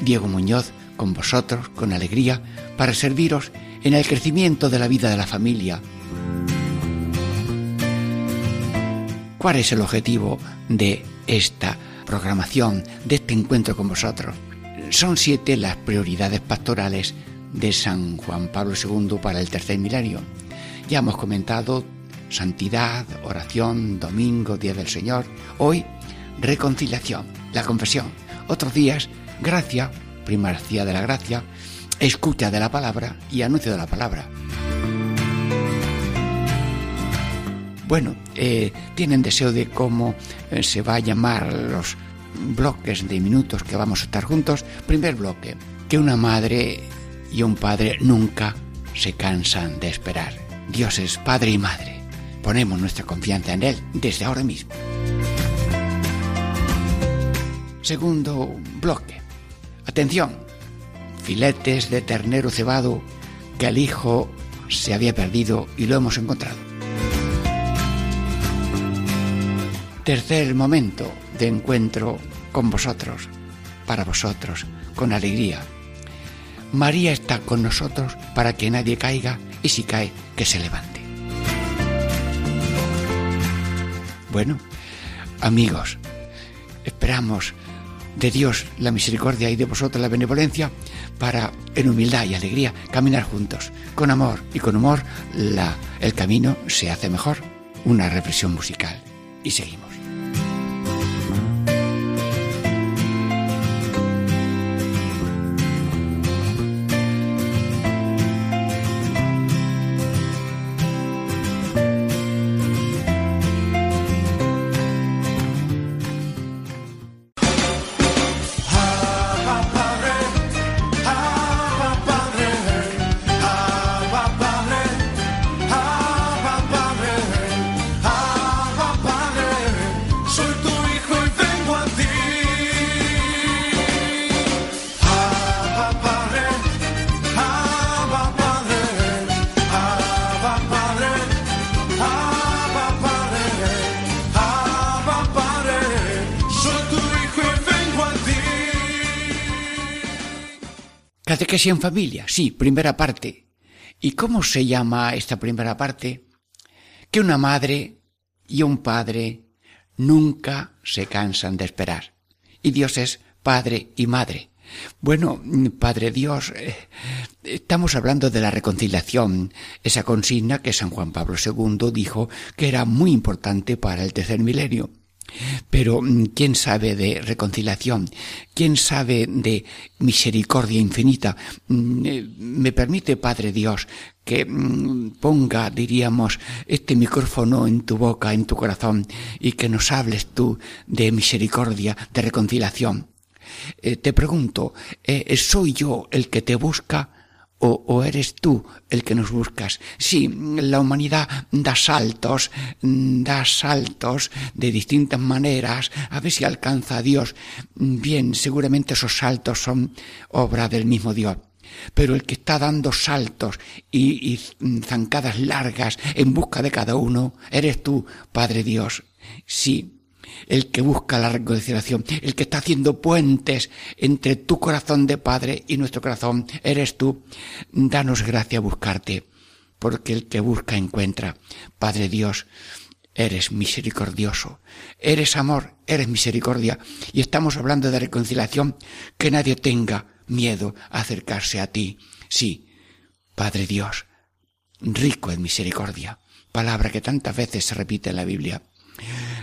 Diego Muñoz, con vosotros, con alegría, para serviros en el crecimiento de la vida de la familia. ¿Cuál es el objetivo de esta programación, de este encuentro con vosotros? Son siete las prioridades pastorales de San Juan Pablo II para el tercer milenio. Ya hemos comentado santidad, oración, domingo, día del Señor. Hoy, reconciliación, la confesión. Otros días, gracia, primacía de la gracia, escucha de la palabra y anuncio de la palabra. Bueno, eh, tienen deseo de cómo eh, se va a llamar los bloques de minutos que vamos a estar juntos. Primer bloque, que una madre y un padre nunca se cansan de esperar. Dios es padre y madre. Ponemos nuestra confianza en Él desde ahora mismo. Segundo bloque. Atención. Filetes de ternero cebado que el hijo se había perdido y lo hemos encontrado. Tercer momento de encuentro con vosotros, para vosotros, con alegría. María está con nosotros para que nadie caiga y si cae, que se levante. Bueno, amigos, esperamos de Dios la misericordia y de vosotros la benevolencia para en humildad y alegría caminar juntos. Con amor y con humor la, el camino se hace mejor. Una reflexión musical. Y seguimos. Catequesis en familia, sí, primera parte. ¿Y cómo se llama esta primera parte? Que una madre y un padre nunca se cansan de esperar. Y Dios es padre y madre. Bueno, Padre Dios, eh, estamos hablando de la reconciliación, esa consigna que San Juan Pablo II dijo que era muy importante para el tercer milenio. Pero mm, ¿quién sabe de reconciliación? ¿Quién sabe de misericordia infinita? Mm, eh, me permite, Padre Dios, que mm, ponga, diríamos, este micrófono en tu boca, en tu corazón, y que nos hables tú de misericordia, de reconciliación. Eh, te pregunto, eh, ¿soy yo el que te busca? O, eres tú el que nos buscas. Sí, la humanidad da saltos, da saltos de distintas maneras, a ver si alcanza a Dios. Bien, seguramente esos saltos son obra del mismo Dios. Pero el que está dando saltos y, y zancadas largas en busca de cada uno, eres tú, Padre Dios. Sí, el que busca la reconciliación, el que está haciendo puentes entre tu corazón de Padre y nuestro corazón, eres tú. Danos gracia a buscarte, porque el que busca encuentra. Padre Dios, eres misericordioso, eres amor, eres misericordia, y estamos hablando de reconciliación, que nadie tenga miedo a acercarse a ti. Sí, Padre Dios, rico en misericordia, palabra que tantas veces se repite en la Biblia.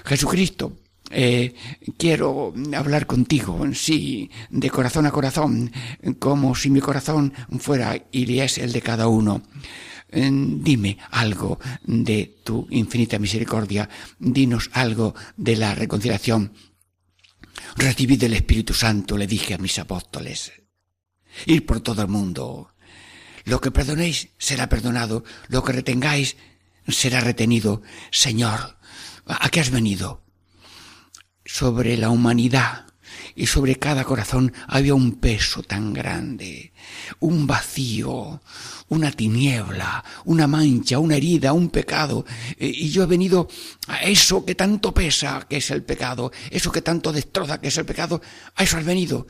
Jesucristo, eh, quiero hablar contigo, sí, de corazón a corazón, como si mi corazón fuera y es el de cada uno. Eh, dime algo de tu infinita misericordia, dinos algo de la reconciliación. Recibid el Espíritu Santo, le dije a mis apóstoles. ir por todo el mundo. Lo que perdonéis será perdonado, lo que retengáis será retenido. Señor, ¿a qué has venido? Sobre la humanidad y sobre cada corazón había un peso tan grande, un vacío, una tiniebla, una mancha, una herida, un pecado. Eh, y yo he venido a eso que tanto pesa, que es el pecado, eso que tanto destroza, que es el pecado, a eso has venido.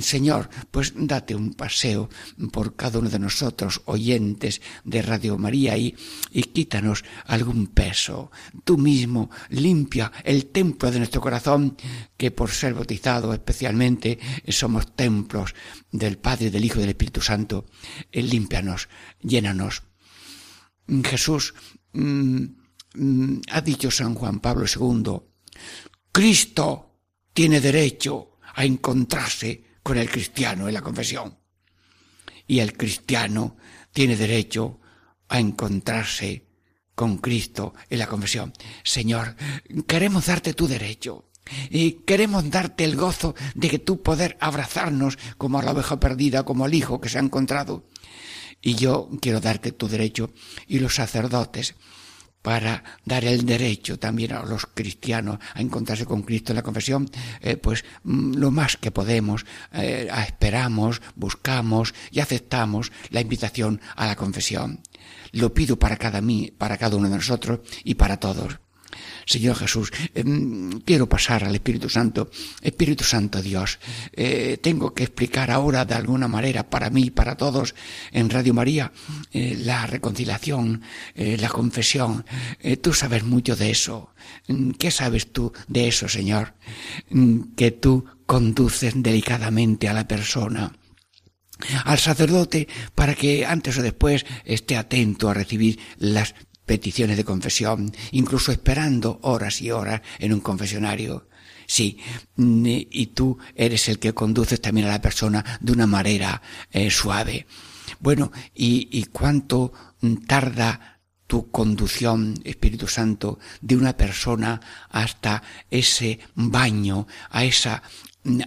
Señor, pues date un paseo por cada uno de nosotros, oyentes de Radio María, y, y quítanos algún peso. Tú mismo limpia el templo de nuestro corazón, que por ser bautizado especialmente somos templos del Padre, del Hijo y del Espíritu Santo. Límpianos, llénanos. Jesús mm, mm, ha dicho San Juan Pablo II, Cristo tiene derecho a encontrarse con el cristiano en la confesión. Y el cristiano tiene derecho a encontrarse con Cristo en la confesión. Señor, queremos darte tu derecho. Y queremos darte el gozo de que tú poder abrazarnos como a la oveja perdida, como al hijo que se ha encontrado. Y yo quiero darte tu derecho y los sacerdotes para dar el derecho también a los cristianos a encontrarse con Cristo en la confesión, eh, pues mm, lo más que podemos, eh, esperamos, buscamos y aceptamos la invitación a la confesión. Lo pido para cada mí, para cada uno de nosotros y para todos. Señor Jesús, em, quiero pasar al Espíritu Santo. Espíritu Santo Dios, eh, tengo que explicar ahora de alguna manera para mí y para todos en Radio María eh, la reconciliación, eh, la confesión. tú sabes mucho de eso. Mm, ¿Qué sabes tú de eso, Señor? Mm, que tú conduces delicadamente a la persona al sacerdote para que antes o después esté atento a recibir las peticiones de confesión, incluso esperando horas y horas en un confesionario. Sí, mm, y tú eres el que conduces también a la persona de una manera eh, suave. Bueno, ¿y, ¿y cuánto tarda tu conducción, Espíritu Santo, de una persona hasta ese baño, a esa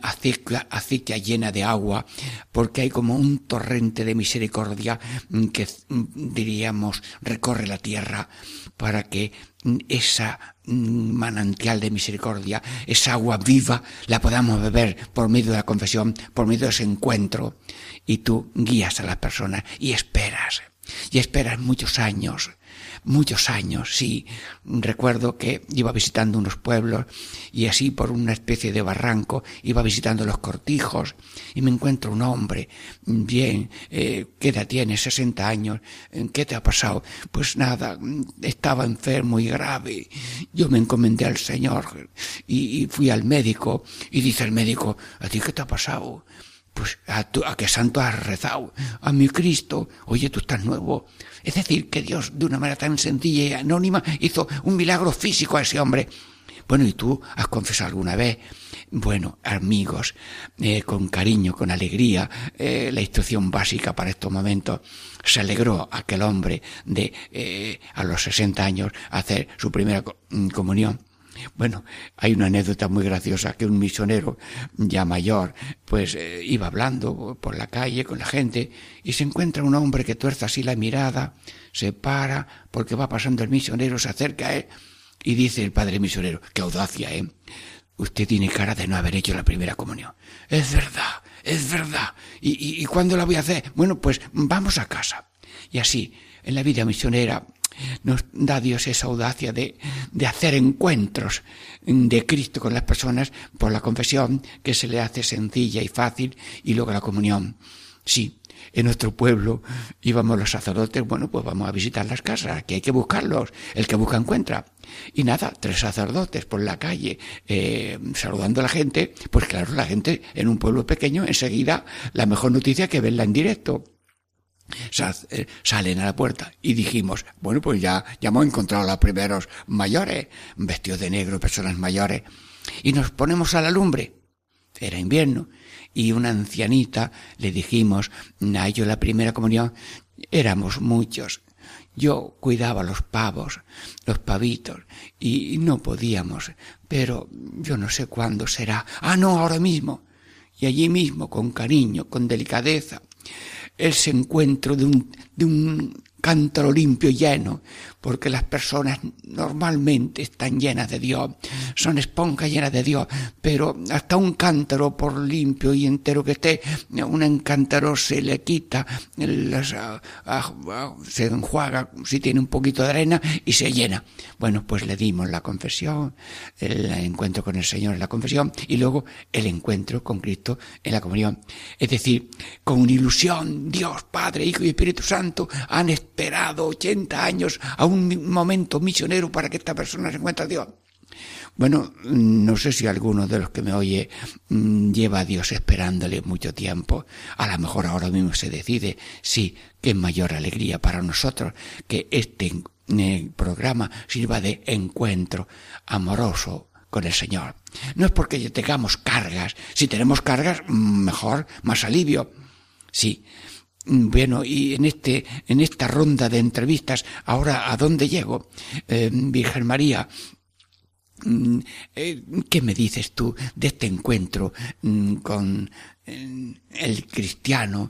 acequia, llena de agua, porque hay como un torrente de misericordia que diríamos recorre la tierra para que esa manantial de misericordia, esa agua viva, la podamos beber por medio de la confesión, por medio de ese encuentro. Y tú guías a las personas y esperas, y esperas muchos años, muchos años, sí. Recuerdo que iba visitando unos pueblos y así por una especie de barranco iba visitando los cortijos y me encuentro un hombre, bien, eh, ¿qué edad tiene? 60 años, ¿qué te ha pasado? Pues nada, estaba enfermo y grave. Yo me encomendé al Señor y, y fui al médico y dice el médico, ¿a ti qué te ha pasado? Pues a, a qué santo has rezado, a mi Cristo, oye, tú estás nuevo. Es decir, que Dios, de una manera tan sencilla y anónima, hizo un milagro físico a ese hombre. Bueno, ¿y tú has confesado alguna vez? Bueno, amigos, eh, con cariño, con alegría, eh, la instrucción básica para estos momentos. Se alegró aquel hombre de, eh, a los 60 años, hacer su primera comunión. Bueno, hay una anécdota muy graciosa que un misionero ya mayor, pues eh, iba hablando por la calle con la gente y se encuentra un hombre que tuerza así la mirada, se para porque va pasando el misionero, se acerca a él y dice el padre misionero, qué audacia, ¿eh? Usted tiene cara de no haber hecho la primera comunión. Es verdad, es verdad. ¿Y, y, y cuándo la voy a hacer? Bueno, pues vamos a casa. Y así, en la vida misionera, nos da Dios esa audacia de, de hacer encuentros de Cristo con las personas por la confesión que se le hace sencilla y fácil y luego la comunión. Sí, en nuestro pueblo íbamos los sacerdotes, bueno, pues vamos a visitar las casas, que hay que buscarlos, el que busca encuentra. Y nada, tres sacerdotes por la calle, eh, saludando a la gente, pues claro, la gente en un pueblo pequeño, enseguida, la mejor noticia que verla en directo. Eh, salen a la puerta y dijimos, bueno, pues ya, ya hemos encontrado a los primeros mayores, vestidos de negro, personas mayores, y nos ponemos a la lumbre. Era invierno, y una ancianita le dijimos, a ellos la primera comunión, éramos muchos. Yo cuidaba los pavos, los pavitos, y no podíamos, pero yo no sé cuándo será. Ah, no, ahora mismo. Y allí mismo, con cariño, con delicadeza, ese encuentro de un, de un cántaro limpio y lleno, porque las personas normalmente están llenas de Dios, son esponjas llenas de Dios, pero hasta un cántaro por limpio y entero que esté, un cántaro se le quita, ah, ah, ah, se enjuaga si tiene un poquito de arena y se llena. Bueno, pues le dimos la confesión, el encuentro con el Señor en la confesión y luego el encuentro con Cristo en la comunión. Es decir, con ilusión, Dios, Padre, Hijo y Espíritu Santo han esperado 80 años a un momento misionero para que esta persona se encuentre a Dios. Bueno, no sé si alguno de los que me oye mm, lleva a Dios esperándole mucho tiempo. A lo mejor ahora mismo se decide, sí, que es mayor alegría para nosotros que este eh, programa sirva de encuentro amoroso con el Señor. No es porque tengamos cargas. Si tenemos cargas, mm, mejor, más alivio. Sí, bueno, y en este, en esta ronda de entrevistas, ahora a dónde llego, eh, Virgen María, mm, eh, ¿qué me dices tú de este encuentro mm, con eh, el cristiano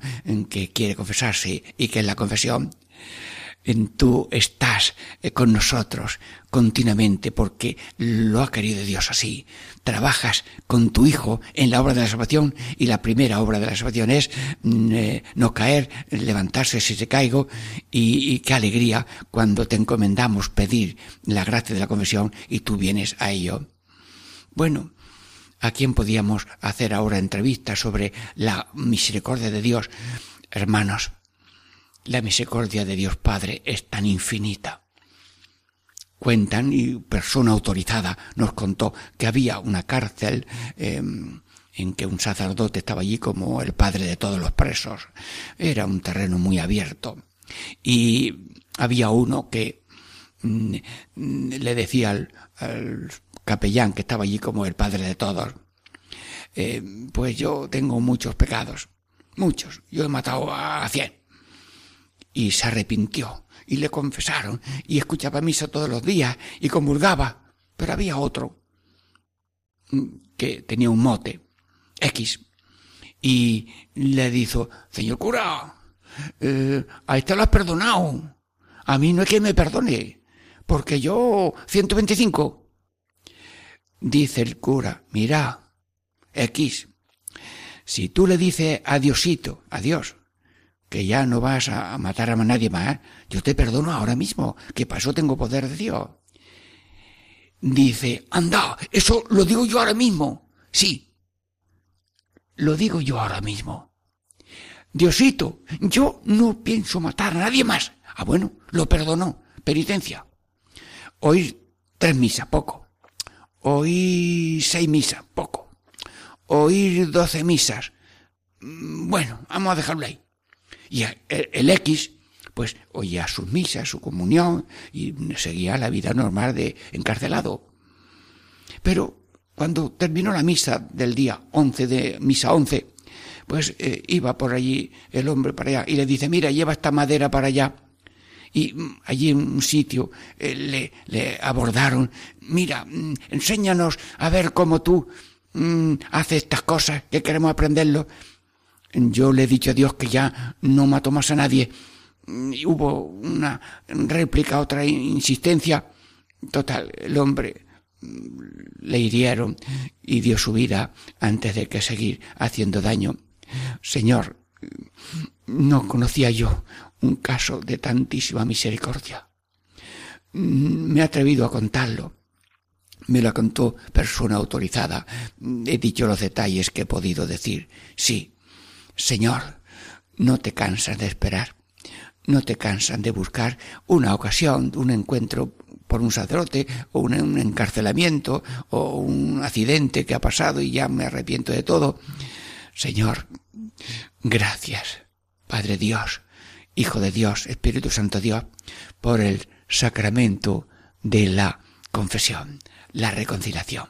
que quiere confesarse y que en la confesión tú estás eh, con nosotros continuamente porque lo ha querido Dios así. Trabajas con tu Hijo en la obra de la salvación y la primera obra de la salvación es mm, eh, no caer, levantarse si se caigo y, y, qué alegría cuando te encomendamos pedir la gracia de la confesión y tú vienes a ello. Bueno, ¿a quién podíamos hacer ahora entrevistas sobre la misericordia de Dios? Hermanos, la misericordia de Dios Padre es tan infinita. Cuentan, y persona autorizada nos contó que había una cárcel em, en que un sacerdote estaba allí como el padre de todos los presos. Era un terreno muy abierto. Y había uno que mm, le decía al, capellán que estaba allí como el padre de todos, eh, pues yo tengo muchos pecados, muchos. Yo he matado a cien y se arrepintió y le confesaron y escuchaba misa todos los días y comulgaba. Pero había otro mm, que tenía un mote, X, y le dijo, señor cura, eh, a este lo has perdonado. A mí no es que me perdone, porque yo 125. Dice el cura, mira, X, si tú le dices a Diosito, a Dios, que ya no vas a matar a nadie más, yo te perdono ahora mismo, que eso tengo poder de Dios. Dice, anda, eso lo digo yo ahora mismo. Sí, lo digo yo ahora mismo. Diosito, yo no pienso matar a nadie más. Ah, bueno, lo perdonó. Penitencia. Hoy tres misas, poco. Hoy seis misas, poco. Oír doce misas. Mm, bueno, vamos a dejarlo ahí. Y el, X, pues oía sus misas, su comunión y seguía la vida normal de encarcelado. Pero cuando terminó la misa del día 11 de misa 11, pues eh, iba por allí el hombre para allá y le dice, mira, lleva esta madera para allá. Y mm, allí en un sitio eh, le, le, abordaron, mira, mm, enséñanos a ver cómo tú mm, haces estas cosas, que queremos aprenderlo. Yo le he dicho a Dios que ya no mato más a nadie. Y hubo una réplica, otra insistencia. Total, el hombre le hirieron y dio su vida antes de que seguir haciendo daño. Señor, no conocía yo un caso de tantísima misericordia. Me he atrevido a contarlo. Me lo contó persona autorizada. He dicho los detalles que he podido decir. Sí, Señor, no te cansas de esperar, no te cansan de buscar una ocasión, un encuentro por un sacerdote o un, encarcelamiento o un accidente que ha pasado y ya me arrepiento de todo. Señor, gracias, Padre Dios, Hijo de Dios, Espíritu Santo Dios, por el sacramento de la confesión, la reconciliación.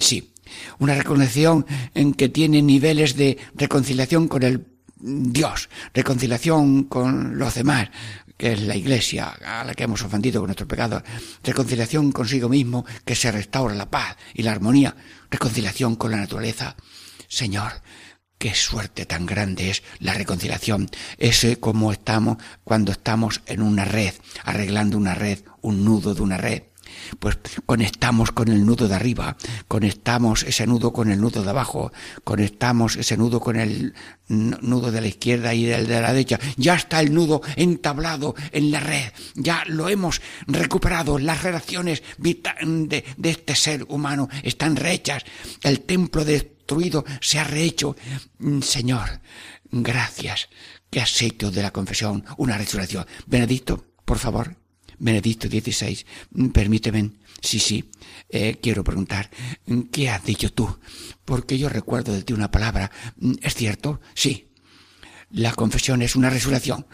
Sí, una reconciliación en que tiene niveles de reconciliación con el Dios, reconciliación con los demás, que es la iglesia a la que hemos ofendido con nuestros pecados, reconciliación consigo mismo, que se restaura la paz y la armonía, reconciliación con la naturaleza. Señor, qué suerte tan grande es la reconciliación. Ese como estamos cuando estamos en una red, arreglando una red, un nudo de una red pues conectamos con el nudo de arriba, conectamos ese nudo con el nudo de abajo, conectamos ese nudo con el nudo de la izquierda y el de la derecha. Ya está el nudo entablado en la red, ya lo hemos recuperado. Las relaciones de, de este ser humano están rehechas. El templo destruido se ha rehecho. Mm, Señor, gracias que has hecho de la confesión una resurrección. Benedicto, por favor. Benedicto XVI, mm, permíteme, sí, sí, eh, quiero preguntar, mm, ¿qué has dicho tú? Porque yo recuerdo de ti una palabra, mm, ¿es cierto? Sí. La confesión es una resurrección.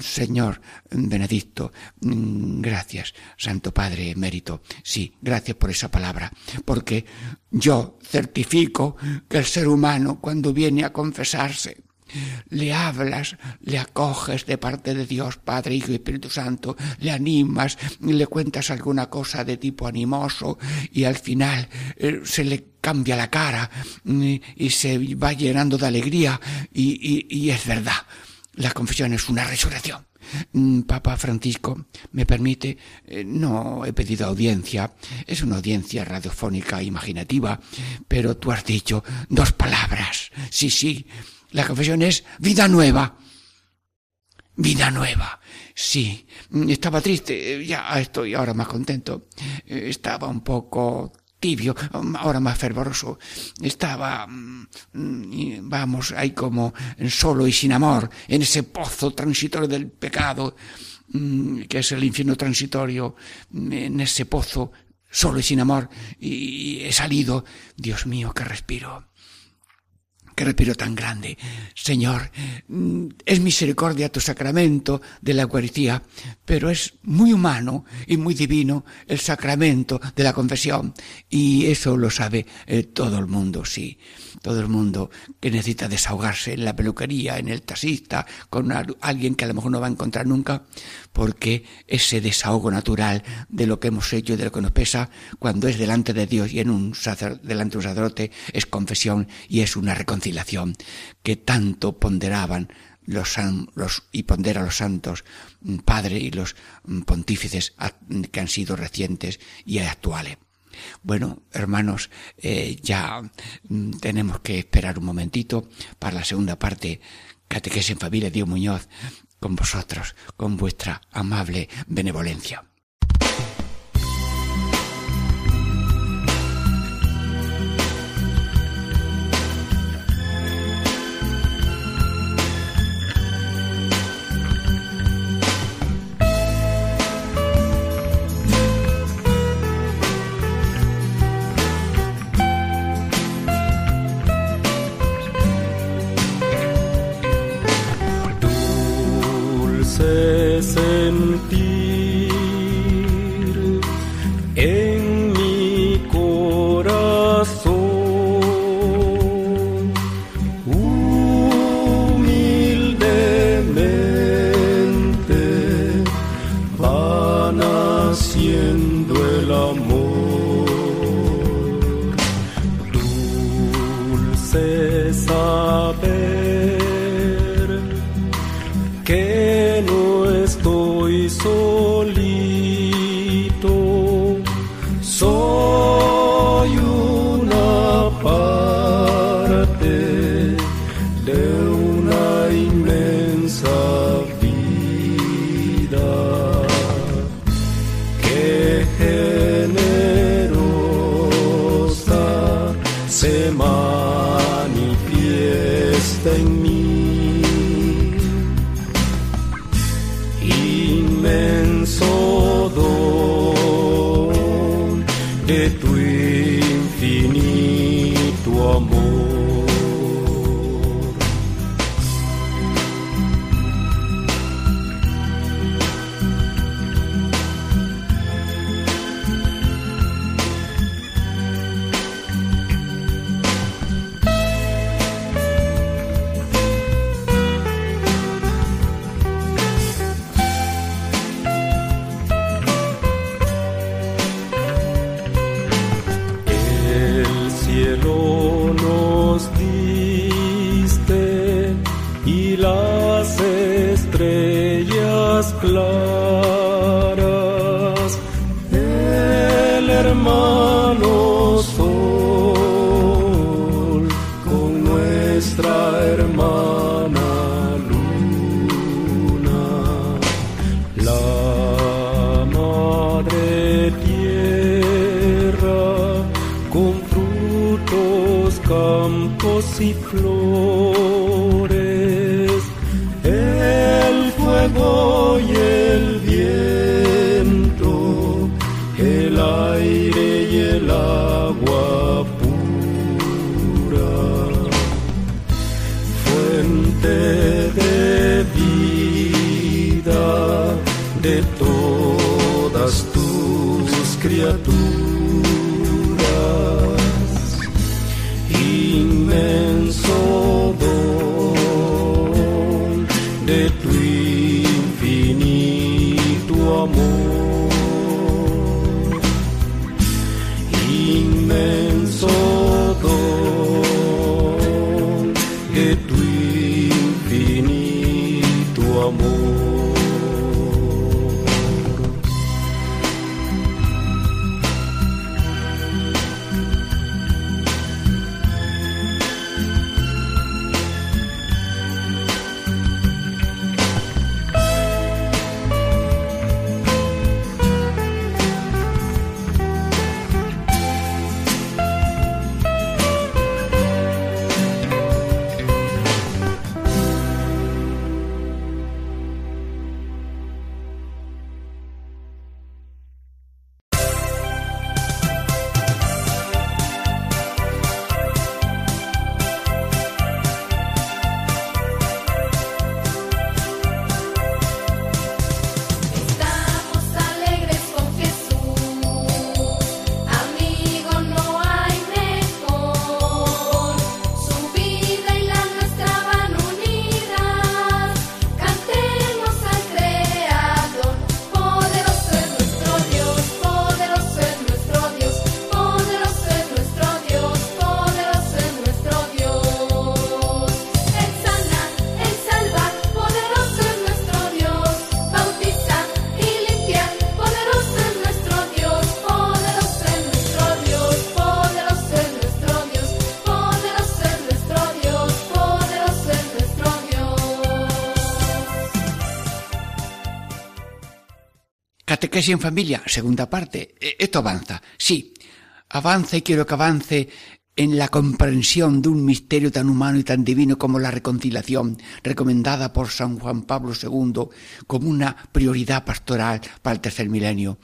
Señor Benedicto, gracias, Santo Padre Mérito. Sí, gracias por esa palabra, porque yo certifico que el ser humano cuando viene a confesarse le hablas, le acoges de parte de Dios, Padre, Hijo y Espíritu Santo, le animas, le cuentas alguna cosa de tipo animoso y al final eh, se le cambia la cara mm, y, se va llenando de alegría y, es verdad, la confesión es una resurrección. Mm, Papa Francisco, me permite, eh, no he pedido audiencia, es una audiencia radiofónica imaginativa, pero tú has dicho dos palabras, sí, sí, la confesión es vida nueva. Vida nueva. Sí, estaba triste, ya estoy ahora más contento. Estaba un poco tibio, ahora más fervoroso. Estaba, mm, vamos, ahí como solo y sin amor, en ese pozo transitorio del pecado, mm, que es el infierno transitorio, en ese pozo solo y sin amor, y he salido, Dios mío, que respiro qué respiro tan grande. Señor, mm, es misericordia tu sacramento de la Eucaristía, pero es muy humano y muy divino el sacramento de la confesión. Y eso lo sabe eh, todo el mundo, sí. Todo el mundo que necesita desahogarse en la peluquería, en el taxista, con alguien que a lo mejor no va a encontrar nunca, porque ese desahogo natural de lo que hemos hecho y de lo que nos pesa, cuando es delante de Dios y en un delante de un sacerdote, es confesión y es una reconciliación que tanto ponderaban los, los, y pondera los santos mm, padre y los mm, pontífices que han sido recientes y actuales. Bueno, hermanos, eh, ya mm, tenemos que esperar un momentito para la segunda parte. Catequesis en familia, Dios Muñoz, con vosotros, con vuestra amable benevolencia. say más claras. El hermano sol con nuestra hermana luna. La madre tierra con frutos campos y flores. Catequesis en familia, segunda parte. E, esto avanza, sí. Avanza y quiero que avance en la comprensión de un misterio tan humano y tan divino como la reconciliación, recomendada por San Juan Pablo II como una prioridad pastoral para el tercer milenio.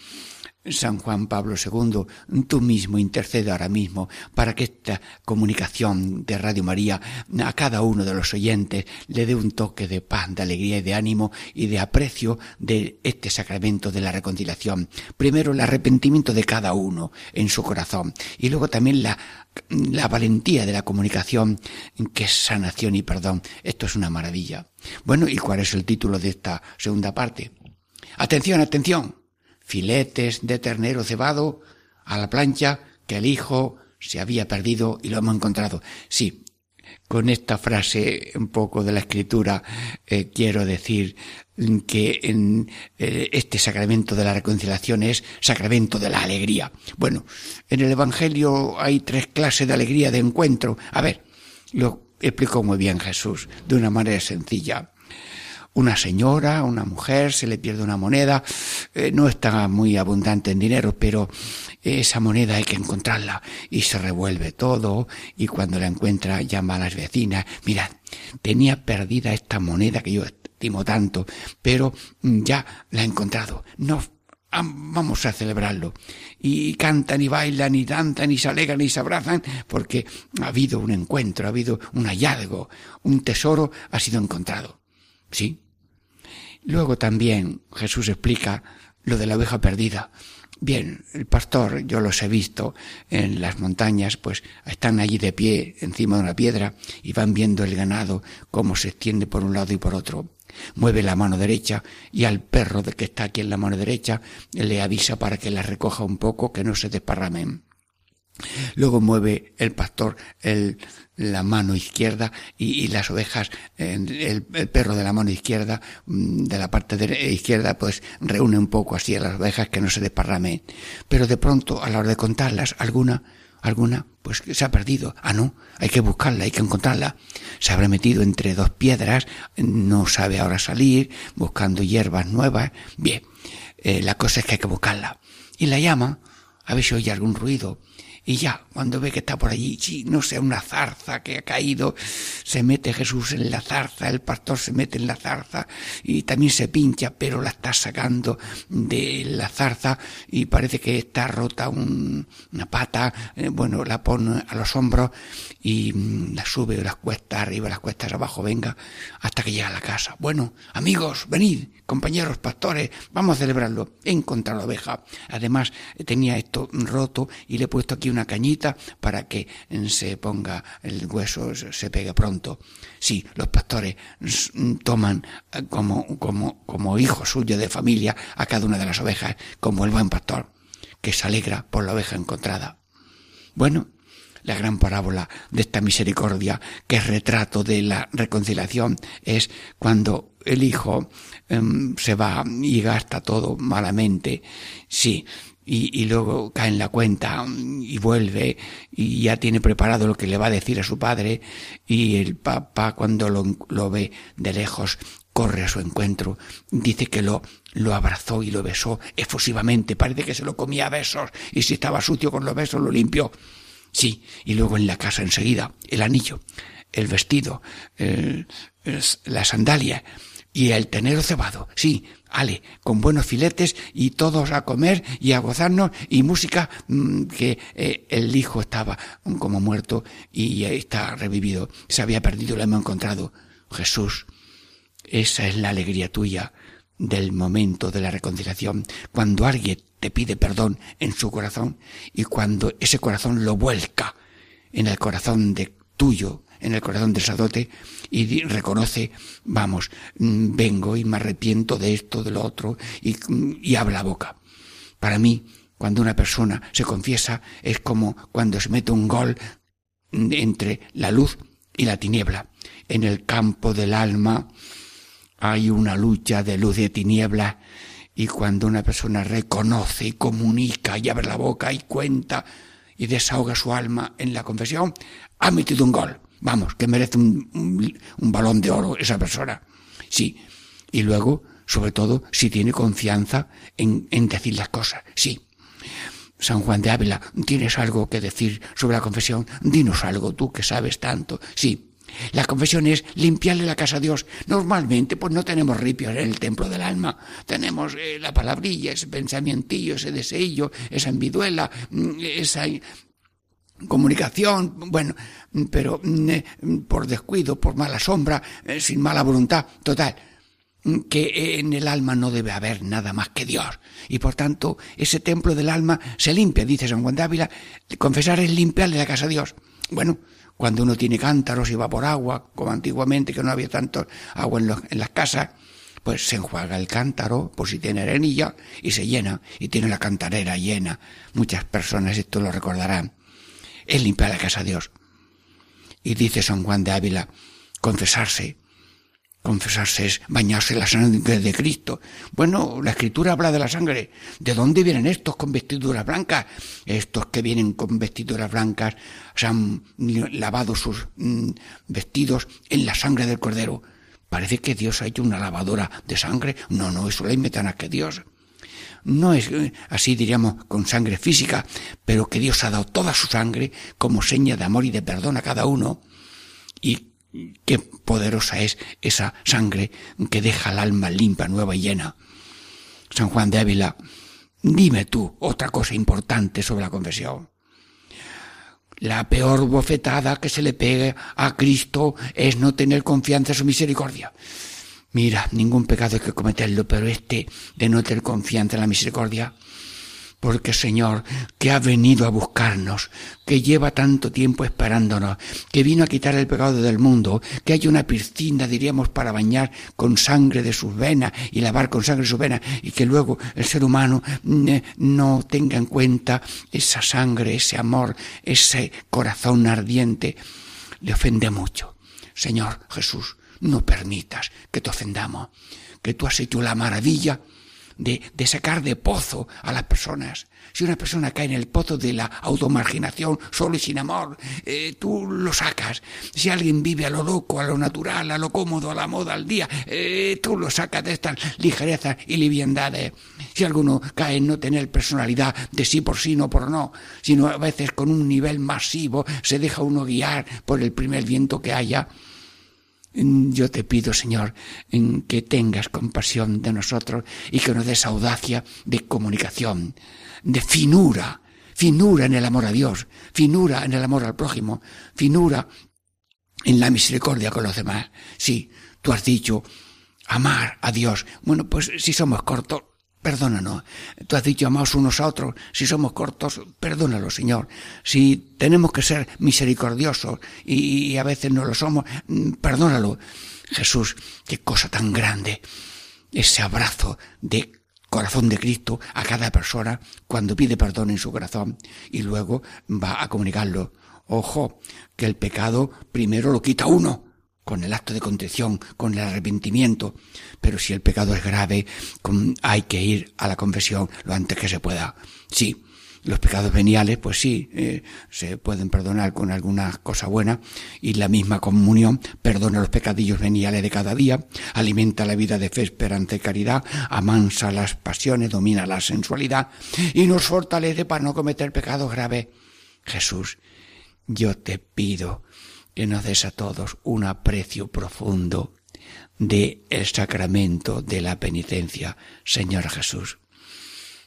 San Juan Pablo II, tú mismo intercede ahora mismo para que esta comunicación de Radio María a cada uno de los oyentes le dé un toque de paz, de alegría y de ánimo y de aprecio de este sacramento de la reconciliación. Primero el arrepentimiento de cada uno en su corazón y luego también la, la valentía de la comunicación que es sanación y perdón. Esto es una maravilla. Bueno, ¿y cuál es el título de esta segunda parte? Atención, atención filetes de ternero cebado a la plancha que el hijo se había perdido y lo hemos encontrado. Sí, con esta frase un poco de la escritura eh, quiero decir que en, eh, este sacramento de la reconciliación es sacramento de la alegría. Bueno, en el Evangelio hay tres clases de alegría de encuentro. A ver, lo explicó muy bien Jesús de una manera sencilla una señora, una mujer, se le pierde una moneda, eh, no está muy abundante en dinero, pero esa moneda hay que encontrarla y se revuelve todo y cuando la encuentra llama a las vecinas, mirad, tenía perdida esta moneda que yo estimo tanto, pero ya la he encontrado. No vamos a celebrarlo. Y cantan y bailan y danzan y se alegran y se abrazan porque ha habido un encuentro, ha habido un hallazgo, un tesoro ha sido encontrado. Sí. Luego también Jesús explica lo de la oveja perdida. Bien, el pastor, yo los he visto en las montañas, pues están allí de pie encima de una piedra y van viendo el ganado cómo se extiende por un lado y por otro. Mueve la mano derecha y al perro de que está aquí en la mano derecha le avisa para que la recoja un poco, que no se desparramen. Luego mueve el pastor el, la mano izquierda y, las ovejas, el, perro de la mano izquierda, mm, de la parte de izquierda, pues reúne un poco así a las ovejas que no se desparramen. Pero de pronto, a la hora de contarlas, alguna, alguna, pues se ha perdido. Ah, no, hay que buscarla, hay que encontrarla. Se habrá metido entre dos piedras, no sabe ahora salir, buscando hierbas nuevas. Bien, eh, la cosa es que hay que buscarla. Y la llama, a ver si oye algún ruido Y ya, cuando ve que está por allí, sí, no sé, una zarza que ha caído, se mete Jesús en la zarza, el pastor se mete en la zarza y también se pincha, pero la está sacando de la zarza y parece que está rota una pata, eh, bueno, la pone a los hombros y mm, la sube las cuestas arriba, las cuestas abajo, venga, hasta que llega a la casa. Bueno, amigos, venid, compañeros pastores, vamos a celebrarlo. He encontrado la oveja. Además, tenía esto roto y le he puesto aquí una cañita para que se ponga el hueso, se pegue pronto. Sí, los pastores toman eh, como, como, como hijo suyo de familia a cada una de las ovejas, como el buen pastor, que se alegra por la oveja encontrada. Bueno, la gran parábola de esta misericordia, que es retrato de la reconciliación, es cuando el hijo em, se va y gasta todo malamente. Sí, y, luego cae en la cuenta y vuelve y ya tiene preparado lo que le va a decir a su padre y el papá cuando lo, lo ve de lejos corre a su encuentro, dice que lo, lo abrazó y lo besó efusivamente, parece que se lo comía a besos y si estaba sucio con los besos lo limpió. Sí, y luego en la casa enseguida el anillo, el vestido, la sandalia y el tenero cebado. Sí, ale, con buenos filetes y todos a comer y a gozarnos y música mm, que eh, el hijo estaba como muerto y está revivido. Se había perdido, lo hemos encontrado. Jesús, esa es la alegría tuya del momento de la reconciliación, cuando alguien te pide perdón en su corazón y cuando ese corazón lo vuelca en el corazón de tuyo, en el corazón del sacerdote y reconoce, vamos, mm, vengo y me arrepiento de esto, de lo otro y, mm, y abre la boca. Para mí, cuando una persona se confiesa es como cuando se mete un gol entre la luz y la tiniebla. En el campo del alma hay una lucha de luz y de tiniebla y cuando una persona reconoce y comunica y abre la boca y cuenta y desahoga su alma en la confesión, ha metido un gol. Vamos, que merece un, un, balón de oro esa persona. Sí. Y luego, sobre todo, si tiene confianza en, en decir las cosas. Sí. San Juan de Ávila, ¿tienes algo que decir sobre la confesión? Dinos algo, tú que sabes tanto. Sí. La confesión es limpiarle la casa a Dios. Normalmente, pues no tenemos ripios en el templo del alma. Tenemos eh, la palabrilla, ese pensamientillo, ese deseillo, esa enviduela, mm, esa comunicación, bueno, pero mm, eh, por descuido, por mala sombra, eh, sin mala voluntad, total, mm, que en el alma no debe haber nada más que Dios. Y por tanto, ese templo del alma se limpia, dice San Juan de Ávila, confesar es limpiarle la casa a Dios. Bueno, cuando uno tiene cántaros y va por agua, como antiguamente que no había tanto agua en, en las casas, pues se enjuaga el cántaro, por si tiene arenilla, y se llena, y tiene la cantarera llena. Muchas personas esto lo recordarán. Es limpiar la casa a Dios. Y dice San Juan de Ávila, confesarse, confesarse es bañarse la sangre de Cristo. Bueno, la escritura habla de la sangre. ¿De dónde vienen estos con vestiduras blancas? Estos que vienen con vestiduras blancas se han lavado sus mm, vestidos en la sangre del cordero. Parece que Dios ha hecho una lavadora de sangre. No, no, eso la inventan que Dios. No es eh, así, diríamos, con sangre física, pero que Dios ha dado toda su sangre como seña de amor y de perdón a cada uno. Y qué poderosa es esa sangre que deja el alma limpia, nueva y llena. San Juan de Ávila, dime tú otra cosa importante sobre la confesión. La peor bofetada que se le pegue a Cristo es no tener confianza en su misericordia. Mira, ningún pecado hay que cometerlo, pero este de no tener confianza en la misericordia, porque Señor, que ha venido a buscarnos, que lleva tanto tiempo esperándonos, que vino a quitar el pecado del mundo, que hay una piscina, diríamos, para bañar con sangre de sus venas y lavar con sangre sus venas, y que luego el ser humano mm, eh, no tenga en cuenta esa sangre, ese amor, ese corazón ardiente, le ofende mucho. Señor Jesús, no permitas que te ofendamos, que tú has hecho la maravilla de, de sacar de pozo a las personas. Si una persona cae en el pozo de la automarginación, solo y sin amor, eh, tú lo sacas. Si alguien vive a lo loco, a lo natural, a lo cómodo, a la moda, al día, eh, tú lo sacas de estas ligerezas y liviandades. Si alguno cae en no tener personalidad de sí por sí, no por no, sino a veces con un nivel masivo, se deja uno guiar por el primer viento que haya, yo te pido, Señor, que tengas compasión de nosotros y que nos des audacia de comunicación, de finura, finura en el amor a Dios, finura en el amor al prójimo, finura en la misericordia con los demás. Sí, tú has dicho amar a Dios. Bueno, pues si somos cortos, perdónanos. Tú has dicho amaos unos a otros. Si somos cortos, perdónalo, Señor. Si tenemos que ser misericordiosos y, a veces no lo somos, mm, perdónalo. Jesús, qué cosa tan grande. Ese abrazo de corazón de Cristo a cada persona cuando pide perdón en su corazón y luego va a comunicarlo. Ojo, que el pecado primero lo quita uno con el acto de contrición, con el arrepentimiento, pero si el pecado es grave, hay que ir a la confesión lo antes que se pueda. Sí, los pecados veniales, pues sí, eh, se pueden perdonar con alguna cosa buena y la misma comunión perdona los pecadillos veniales de cada día, alimenta la vida de fe, esperanza y caridad, amansa las pasiones, domina la sensualidad y nos fortalece para no cometer pecados graves. Jesús, yo te pido que nos des a todos un aprecio profundo de el sacramento de la penitencia, Señor Jesús.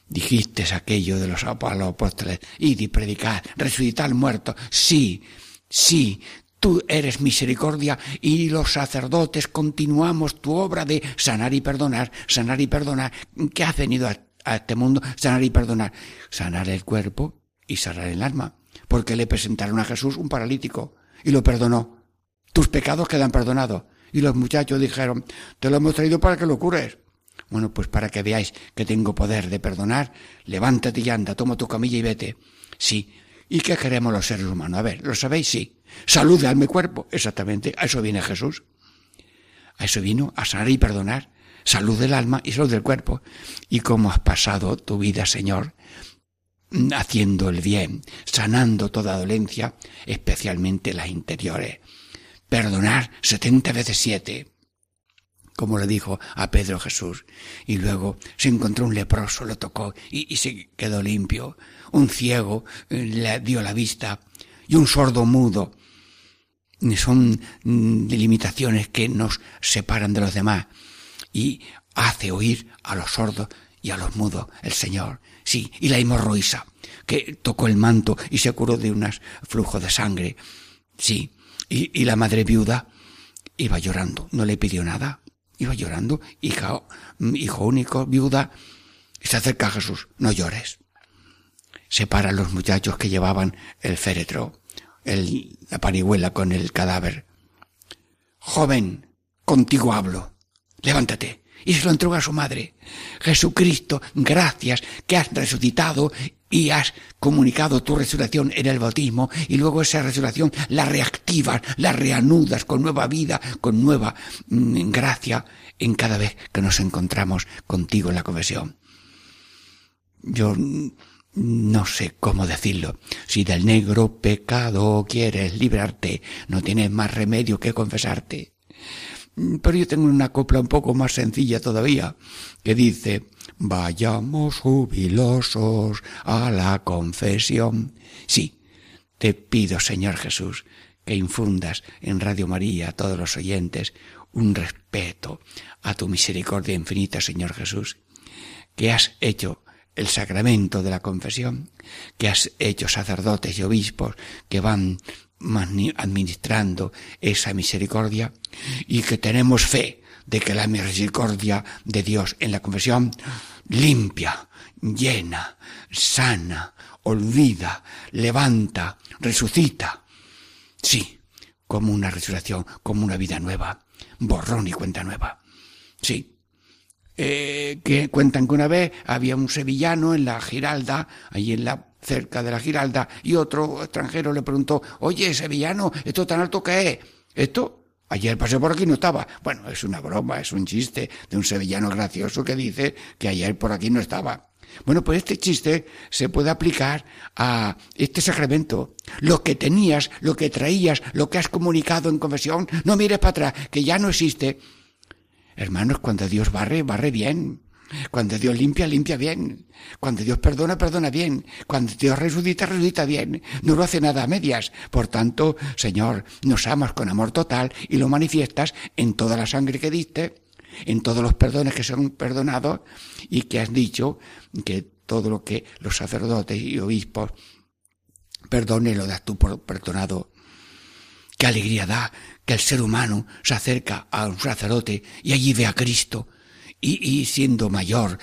Dijiste aquello de los apóstoles, id y predicad, resucitar muertos. Sí, sí, tú eres misericordia y los sacerdotes continuamos tu obra de sanar y perdonar, sanar y perdonar. ¿Qué has venido a este mundo? Sanar y perdonar. Sanar el cuerpo y sanar el alma. Porque le presentaron a Jesús un paralítico y lo perdonó. Tus pecados quedan perdonados. Y los muchachos dijeron, te lo hemos traído para que lo cures. Bueno, pues para que veáis que tengo poder de perdonar, levántate y anda, toma tu camilla y vete. Sí. ¿Y qué queremos los seres humanos? A ver, ¿lo sabéis? Sí. Salud de alma y cuerpo. Exactamente. A eso viene Jesús. A eso vino, a sanar y perdonar. Salud del alma y salud del cuerpo. ¿Y cómo has pasado tu vida, Señor? Haciendo el bien, sanando toda dolencia, especialmente las interiores. Perdonar setenta veces siete como le dijo a Pedro Jesús. Y luego se encontró un leproso, lo tocó y, y se quedó limpio. Un ciego eh, le dio la vista y un sordo mudo. Son mm, limitaciones que nos separan de los demás y hace oír a los sordos y a los mudos el Señor. Sí, y la hemorroisa, que tocó el manto y se curó de un flujo de sangre. Sí, y, la madre viuda iba llorando, no le pidió nada, Iba llorando, hija, hijo único, viuda, y se acerca a Jesús, no llores. Separa a los muchachos que llevaban el féretro, la parihuela con el cadáver. Joven, contigo hablo. Levántate. Y se lo entrega a su madre. Jesucristo, gracias que has resucitado y has comunicado tu resurrección en el bautismo y luego esa resurrección la reactivas, la reanudas con nueva vida, con nueva mm, gracia en cada vez que nos encontramos contigo en la confesión. Yo no sé cómo decirlo. Si del negro pecado quieres librarte, no tienes más remedio que confesarte. Pero yo tengo una copla un poco más sencilla todavía, que dice, vayamos jubilosos a la confesión. Sí, te pido, Señor Jesús, que infundas en Radio María a todos los oyentes un respeto a tu misericordia infinita, Señor Jesús, que has hecho el sacramento de la confesión, que has hecho sacerdotes y obispos que van administrando esa misericordia y que tenemos fe de que la misericordia de Dios en la confesión limpia, llena, sana, olvida, levanta, resucita. Sí, como una resurrección, como una vida nueva, borrón y cuenta nueva. Sí. Eh, que cuentan que una vez había un sevillano en la Giralda, allí en la cerca de la Giralda, y otro extranjero le preguntó, oye, sevillano, ¿esto tan alto que es? Esto Ayer pasé por aquí no estaba. Bueno, es una broma, es un chiste de un sevillano gracioso que dice que ayer por aquí no estaba. Bueno, pues este chiste se puede aplicar a este sacramento. Lo que tenías, lo que traías, lo que has comunicado en confesión, no mires para atrás, que ya no existe. Hermanos, cuando Dios barre, barre bien. Cuando Dios limpia, limpia bien. Cuando Dios perdona, perdona bien. Cuando Dios resucita, resucita bien. No lo hace nada a medias. Por tanto, Señor, nos amas con amor total y lo manifiestas en toda la sangre que diste, en todos los perdones que son perdonados y que has dicho que todo lo que los sacerdotes y obispos perdone lo das tú por perdonado. Qué alegría da que el ser humano se acerca a un sacerdote y allí ve a Cristo y, siendo mayor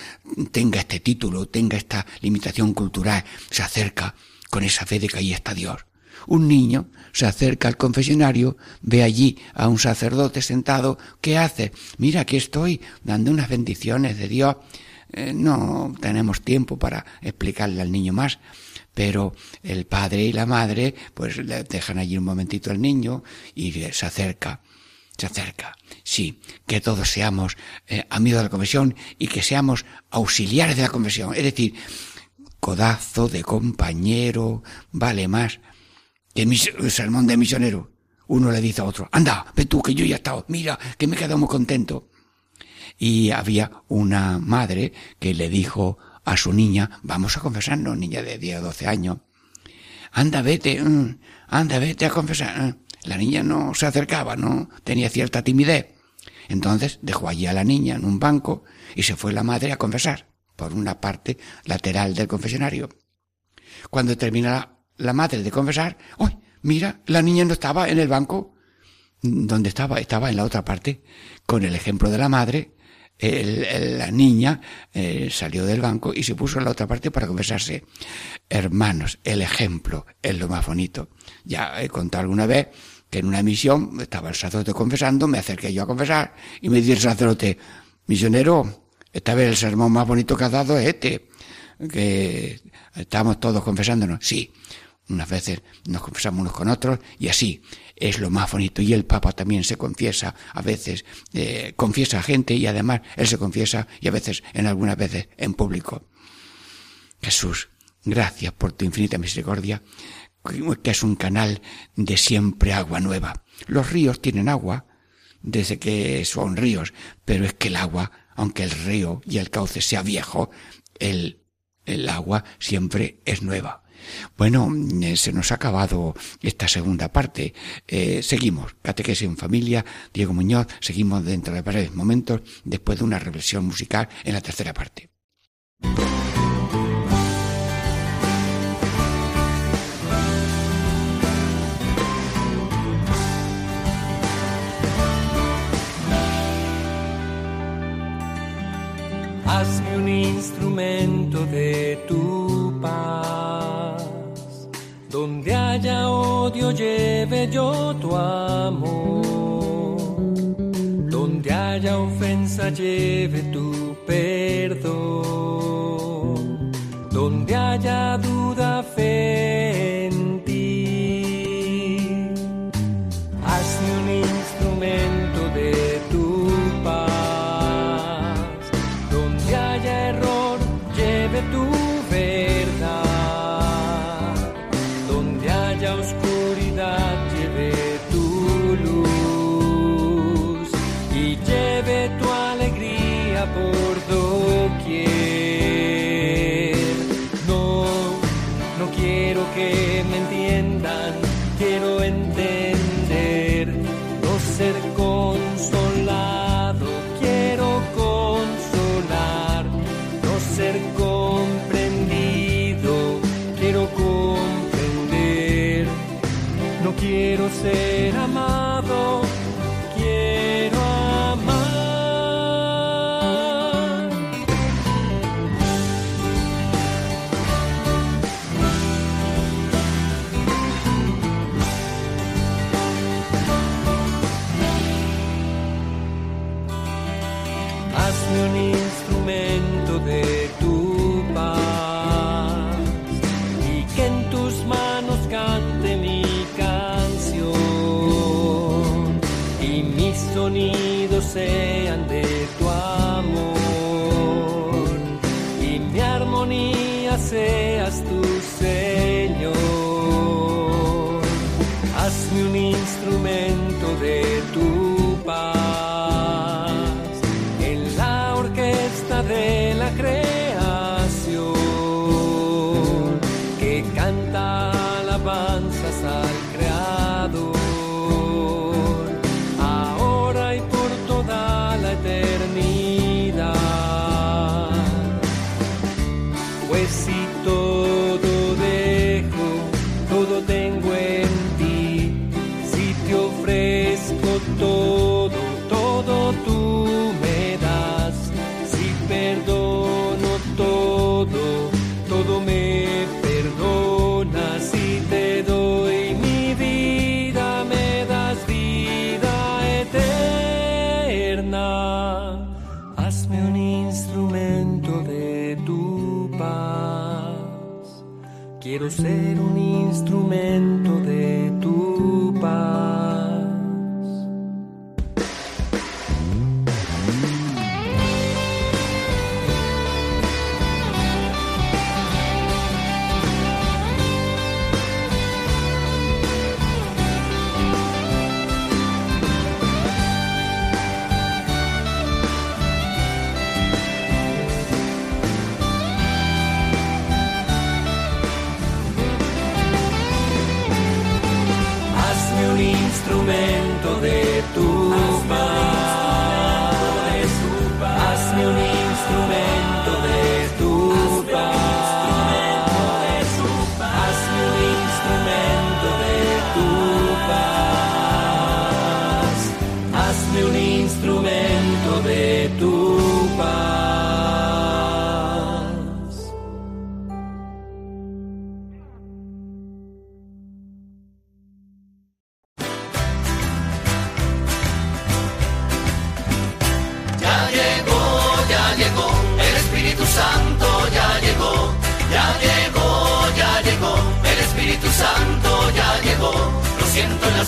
tenga este título, tenga esta limitación cultural, se acerca con esa fe de que ahí está Dios. Un niño se acerca al confesionario, ve allí a un sacerdote sentado, ¿qué hace? Mira, aquí estoy dando unas bendiciones de Dios. Eh, no tenemos tiempo para explicarle al niño más, pero el padre y la madre pues le dejan allí un momentito al niño y se acerca se acerca. Sí, que todos seamos eh, amigos de la confesión y que seamos auxiliares de la confesión. Es decir, codazo de compañero vale más que el sermón de misionero. Uno le dice a otro, anda, ve tú que yo ya he estado, mira, que me he quedado muy contento. Y había una madre que le dijo a su niña, vamos a confesarnos, niña de 10 o 12 años. Anda, vete, mm, anda, vete a confesar. Mm. La niña no se acercaba, no tenía cierta timidez. Entonces dejó allí a la niña en un banco y se fue la madre a confesar por una parte lateral del confesionario. Cuando termina la madre de confesar, ¡ay! Mira, la niña no estaba en el banco donde estaba, estaba en la otra parte. Con el ejemplo de la madre, la niña eh, salió del banco y se puso en la otra parte para confesarse. Hermanos, el ejemplo es lo más bonito. Ya he contado alguna vez que en una misión estaba el sacerdote confesando, me acerqué yo a confesar y me dice el sacerdote, misionero, esta vez el sermón más bonito que has dado es este, que estamos todos confesándonos. Sí, unas veces nos confesamos unos con otros y así es lo más bonito. Y el Papa también se confiesa, a veces eh, confiesa a gente y además él se confiesa y a veces, en algunas veces, en público. Jesús, gracias por tu infinita misericordia, que es un canal de siempre agua nueva. Los ríos tienen agua desde que son ríos, pero es que el agua, aunque el río y el cauce sea viejo, el, el agua siempre es nueva. Bueno, eh, se nos ha acabado esta segunda parte. Eh, seguimos. Catequesis en familia, Diego Muñoz, seguimos dentro de varios momentos después de una reflexión musical en la tercera parte. Hazme un instrumento de tu paz odio lleve yo tu amor. Donde haya ofensa lleve tu perdón. Donde haya duda fe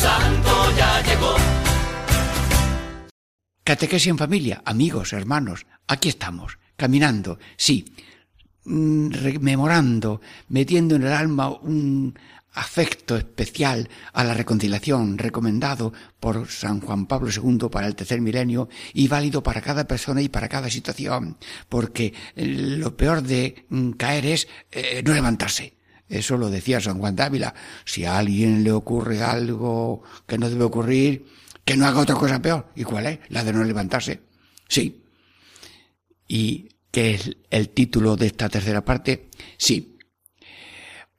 Santo ya llegó. Catequesis en familia, amigos, hermanos, aquí estamos, caminando, sí, mm, rememorando, metiendo en el alma un afecto especial a la reconciliación recomendado por San Juan Pablo II para el tercer milenio y válido para cada persona y para cada situación, porque eh, lo peor de mm, caer es eh, no levantarse. Eso lo decía San Juan Dávila. Si a alguien le ocurre algo que no debe ocurrir, que no haga otra cosa peor. ¿Y cuál es? La de no levantarse. Sí. ¿Y qué es el título de esta tercera parte? Sí.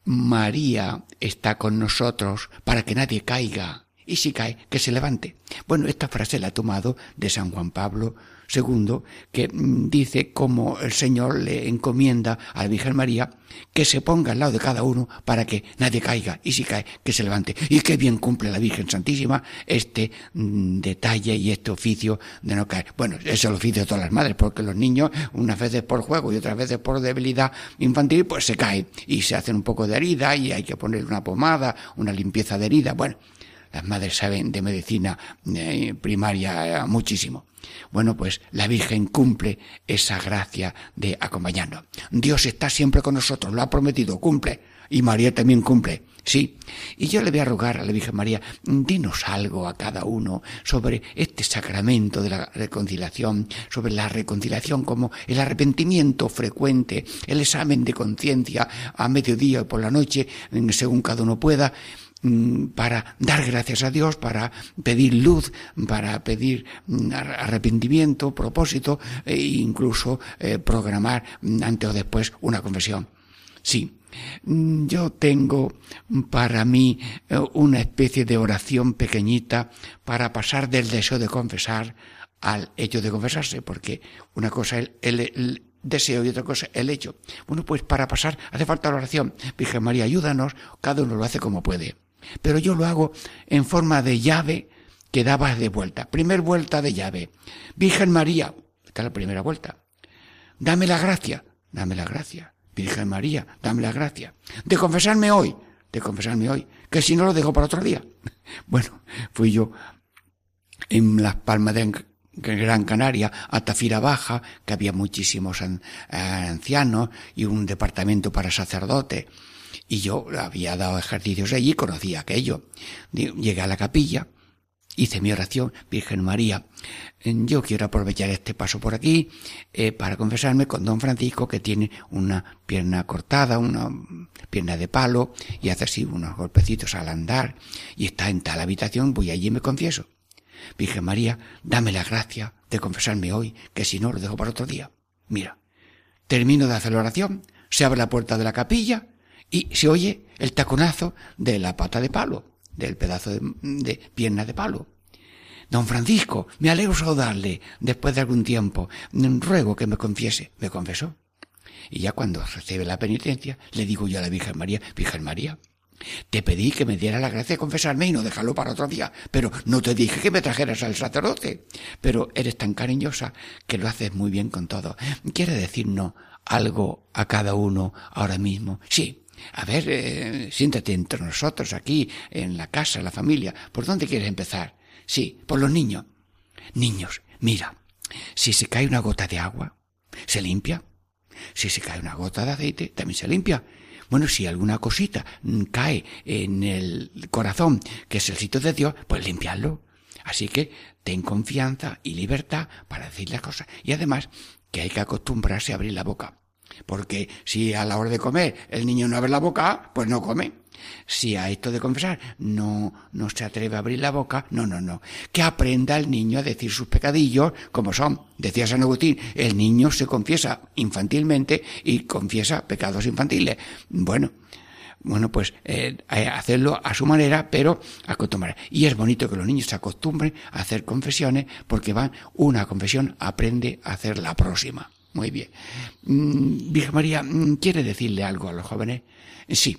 María está con nosotros para que nadie caiga. Y si cae, que se levante. Bueno, esta frase la he tomado de San Juan Pablo II, que mm, dice cómo el Señor le encomienda a la Virgen María que se ponga al lado de cada uno para que nadie caiga y si cae, que se levante. Y qué bien cumple la Virgen Santísima este mm, detalle y este oficio de no caer. Bueno, es el oficio de todas las madres, porque los niños, unas veces por juego y otras veces por debilidad infantil, pues se caen y se hacen un poco de herida y hay que poner una pomada, una limpieza de herida. Bueno, las madres saben de medicina eh, primaria eh, muchísimo. Bueno, pues la Virgen cumple esa gracia de acompañarnos. Dios está siempre con nosotros, lo ha prometido, cumple. Y María también cumple. Sí. Y yo le voy a rogar a la Virgen María, dinos algo a cada uno sobre este sacramento de la reconciliación, sobre la reconciliación como el arrepentimiento frecuente, el examen de conciencia a mediodía o por la noche, según cada uno pueda, para dar gracias a Dios, para pedir luz, para pedir mm, arrepentimiento, propósito e incluso eh, programar mm, antes o después una confesión. Sí, yo tengo para mí eh, una especie de oración pequeñita para pasar del deseo de confesar al hecho de confesarse, porque una cosa es el, deseo y otra cosa el hecho. Bueno, pues para pasar hace falta la oración. Virgen María, ayúdanos, cada uno lo hace como puede. Pero yo lo hago en forma de llave que dabas de vuelta. Primer vuelta de llave. Virgen María, esta es la primera vuelta. Dame la gracia, dame la gracia. Virgen María, dame la gracia. De confesarme hoy, de confesarme hoy, que si no lo dejo para otro día. Bueno, fui yo en las palmas de Gran Canaria, a Tafira Baja, que había muchísimos ancianos y un departamento para sacerdotes. Y yo había dado ejercicios allí, conocía aquello. Llegué a la capilla, hice mi oración, Virgen María, yo quiero aprovechar este paso por aquí eh, para confesarme con don Francisco que tiene una pierna cortada, una pierna de palo y hace así unos golpecitos al andar y está en tal habitación, voy allí y me confieso. Virgen María, dame la gracia de confesarme hoy, que si no lo dejo para otro día. Mira, termino de hacer la oración, se abre la puerta de la capilla y se oye el taconazo de la pata de palo, del pedazo de, pierna de palo. Don Francisco, me alegro saludarle después de algún tiempo. Ruego que me confiese. Me confesó. Y ya cuando recibe la penitencia, le digo yo a la Virgen María, Virgen María, te pedí que me diera la gracia de confesarme y no dejarlo para otro día, pero no te dije que me trajeras al sacerdote. Pero eres tan cariñosa que lo haces muy bien con todo. ¿Quiere decirnos algo a cada uno ahora mismo? Sí. A ver, eh, siéntate entre nosotros aquí, en la casa, en la familia. ¿Por dónde quieres empezar? Sí, por los niños. Niños, mira, si se cae una gota de agua, se limpia. Si se cae una gota de aceite, también se limpia. Bueno, si alguna cosita cae en el corazón, que es el sitio de Dios, pues limpiarlo. Así que ten confianza y libertad para decir las cosas. Y además, que hay que acostumbrarse a abrir la boca. Porque si a la hora de comer el niño no abre la boca, pues no come. Si a esto de confesar no, no se atreve a abrir la boca, no, no, no. Que aprenda el niño a decir sus pecadillos como son. Decía San Agustín, el niño se confiesa infantilmente y confiesa pecados infantiles. Bueno, bueno, pues eh, hacerlo a su manera, pero acostumbrar. Y es bonito que los niños se acostumbren a hacer confesiones porque van una confesión, aprende a hacer la próxima. Muy bien. Mm, Virgen María, mm, ¿quiere decirle algo a los jóvenes? Sí.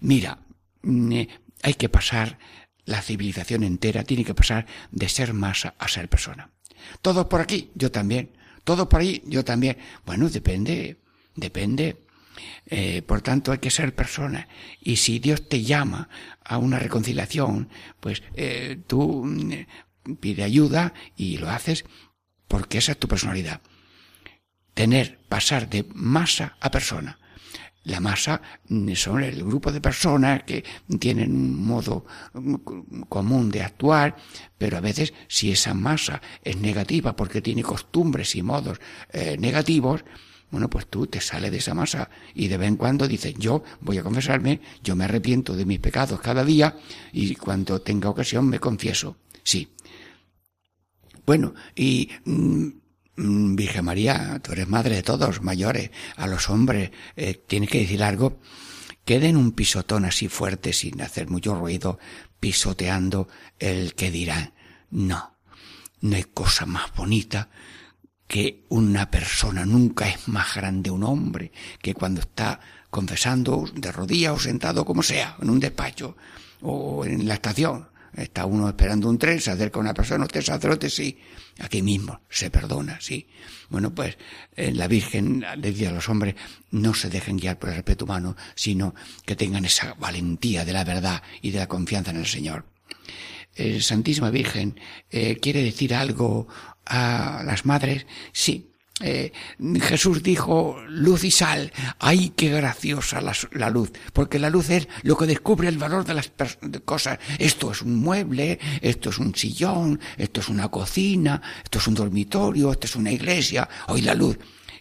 Mira, mm, eh, hay que pasar, la civilización entera tiene que pasar de ser masa a ser persona. Todos por aquí, yo también. Todos por ahí, yo también. Bueno, depende, depende. Eh, por tanto, hay que ser persona. Y si Dios te llama a una reconciliación, pues eh, tú pide ayuda y lo haces porque esa es tu personalidad. Tener, pasar de masa a persona. La masa son el grupo de personas que tienen un modo común de actuar, pero a veces si esa masa es negativa porque tiene costumbres y modos eh, negativos, bueno, pues tú te sales de esa masa y de vez en cuando dices, yo voy a confesarme, yo me arrepiento de mis pecados cada día y cuando tenga ocasión me confieso. Sí. Bueno, y mm, Mm, Virgen María, tú eres madre de todos, mayores, a los hombres, eh, tienes que decir algo, que den un pisotón así fuerte, sin hacer mucho ruido, pisoteando el que dirá, no, no hay cosa más bonita que una persona, nunca es más grande un hombre que cuando está confesando de rodillas o sentado como sea, en un despacho o en la estación. Está uno esperando un tren, se acerca una persona, usted sacerdote, sí, aquí mismo, se perdona, sí. Bueno, pues la Virgen le dice a los hombres, no se dejen guiar por el respeto humano, sino que tengan esa valentía de la verdad y de la confianza en el Señor. Eh, Santísima Virgen, eh, ¿quiere decir algo a las madres? Sí, eh, Jesús dijo luz y sal. ¡Ay, qué graciosa la, luz! Porque la luz es lo que descubre el valor de las cosas. Esto es un mueble, esto es un sillón, esto es una cocina, esto es un dormitorio, esto es una iglesia. Hoy la luz.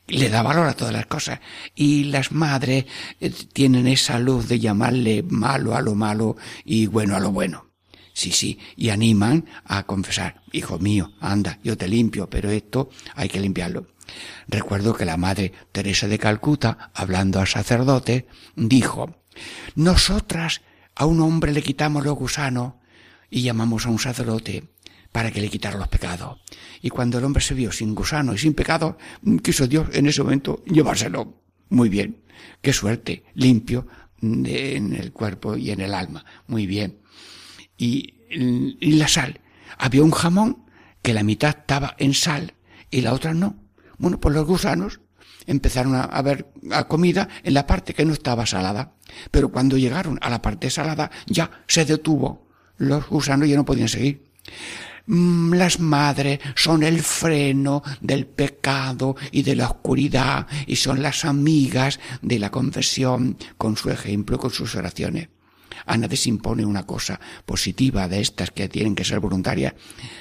le da valor a todas las cosas. Y las madres eh, tienen esa luz de llamarle malo a lo malo y bueno a lo bueno. Sí, sí, y animan a confesar, hijo mío, anda, yo te limpio, pero esto hay que limpiarlo. Recuerdo que la madre Teresa de Calcuta, hablando al sacerdote, dijo, nosotras a un hombre le quitamos los gusanos y llamamos a un sacerdote para que le quitara los pecados. Y cuando el hombre se vio sin gusano y sin pecado, quiso Dios en ese momento llevárselo. Muy bien. Qué suerte. Limpio en el cuerpo y en el alma. Muy bien y, y la sal. Había un jamón que la mitad estaba en sal y la otra no. Bueno, pues los gusanos empezaron a, ver a comida en la parte que no estaba salada. Pero cuando llegaron a la parte salada ya se detuvo. Los gusanos ya no podían seguir. Mm, las madres son el freno del pecado y de la oscuridad y son las amigas de la confesión con su ejemplo, con sus oraciones. A nadie se impone una cosa positiva de estas que tienen que ser voluntarias,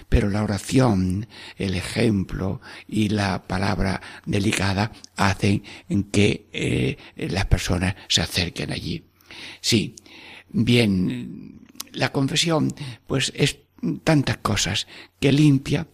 pero la oración, el ejemplo y la palabra delicada hacen que eh, las personas se acerquen allí. Sí, bien, la confesión pues es tantas cosas que limpia,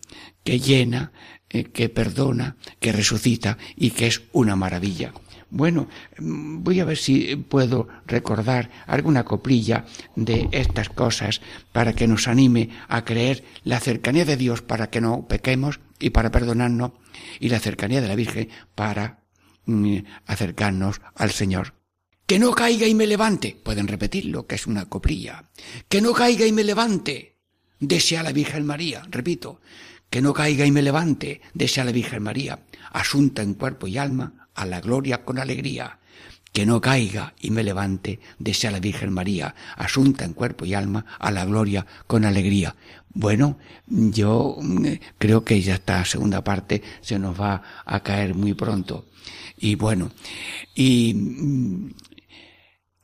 que llena, eh, que perdona, que resucita y que es una maravilla. Bueno, voy a ver si puedo recordar alguna coplilla de estas cosas para que nos anime a creer la cercanía de Dios para que no pequemos y para perdonarnos y la cercanía de la Virgen para mm, acercarnos al Señor. Que no caiga y me levante. Pueden repetirlo, que es una coplilla. Que no caiga y me levante. Desea la Virgen María. Repito. Que no caiga y me levante. Desea la Virgen María. Asunta en cuerpo y alma a la gloria con alegría. Que no caiga y me levante, desea la Virgen María, asunta en cuerpo y alma a la gloria con alegría. Bueno, yo mm, creo que ya esta segunda parte se nos va a caer muy pronto. Y bueno, y mm,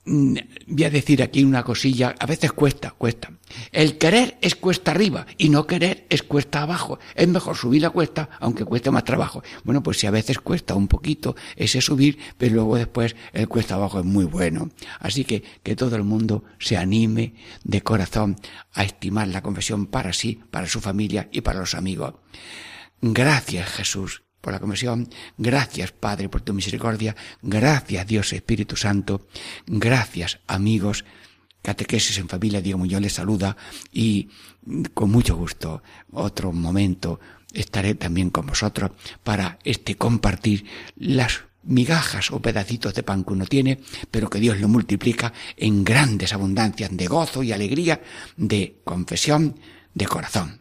voy a decir aquí una cosilla, a veces cuesta, cuesta. El querer es cuesta arriba y no querer es cuesta abajo. Es mejor subir la cuesta, aunque cueste más trabajo. Bueno, pues si a veces cuesta un poquito ese subir, pero luego después el cuesta abajo es muy bueno. Así que que todo el mundo se anime de corazón a estimar la confesión para sí, para su familia y para los amigos. Gracias Jesús por la. Gracias, Padre, por tu misericordia. Gracias, Dios Espíritu Santo. Gracias, amigos. Catequesis en familia, Diego Muñoz les saluda y con mucho gusto, otro momento, estaré también con vosotros para este compartir las migajas o pedacitos de pan que uno tiene, pero que Dios lo multiplica en grandes abundancias de gozo y alegría, de confesión, de corazón.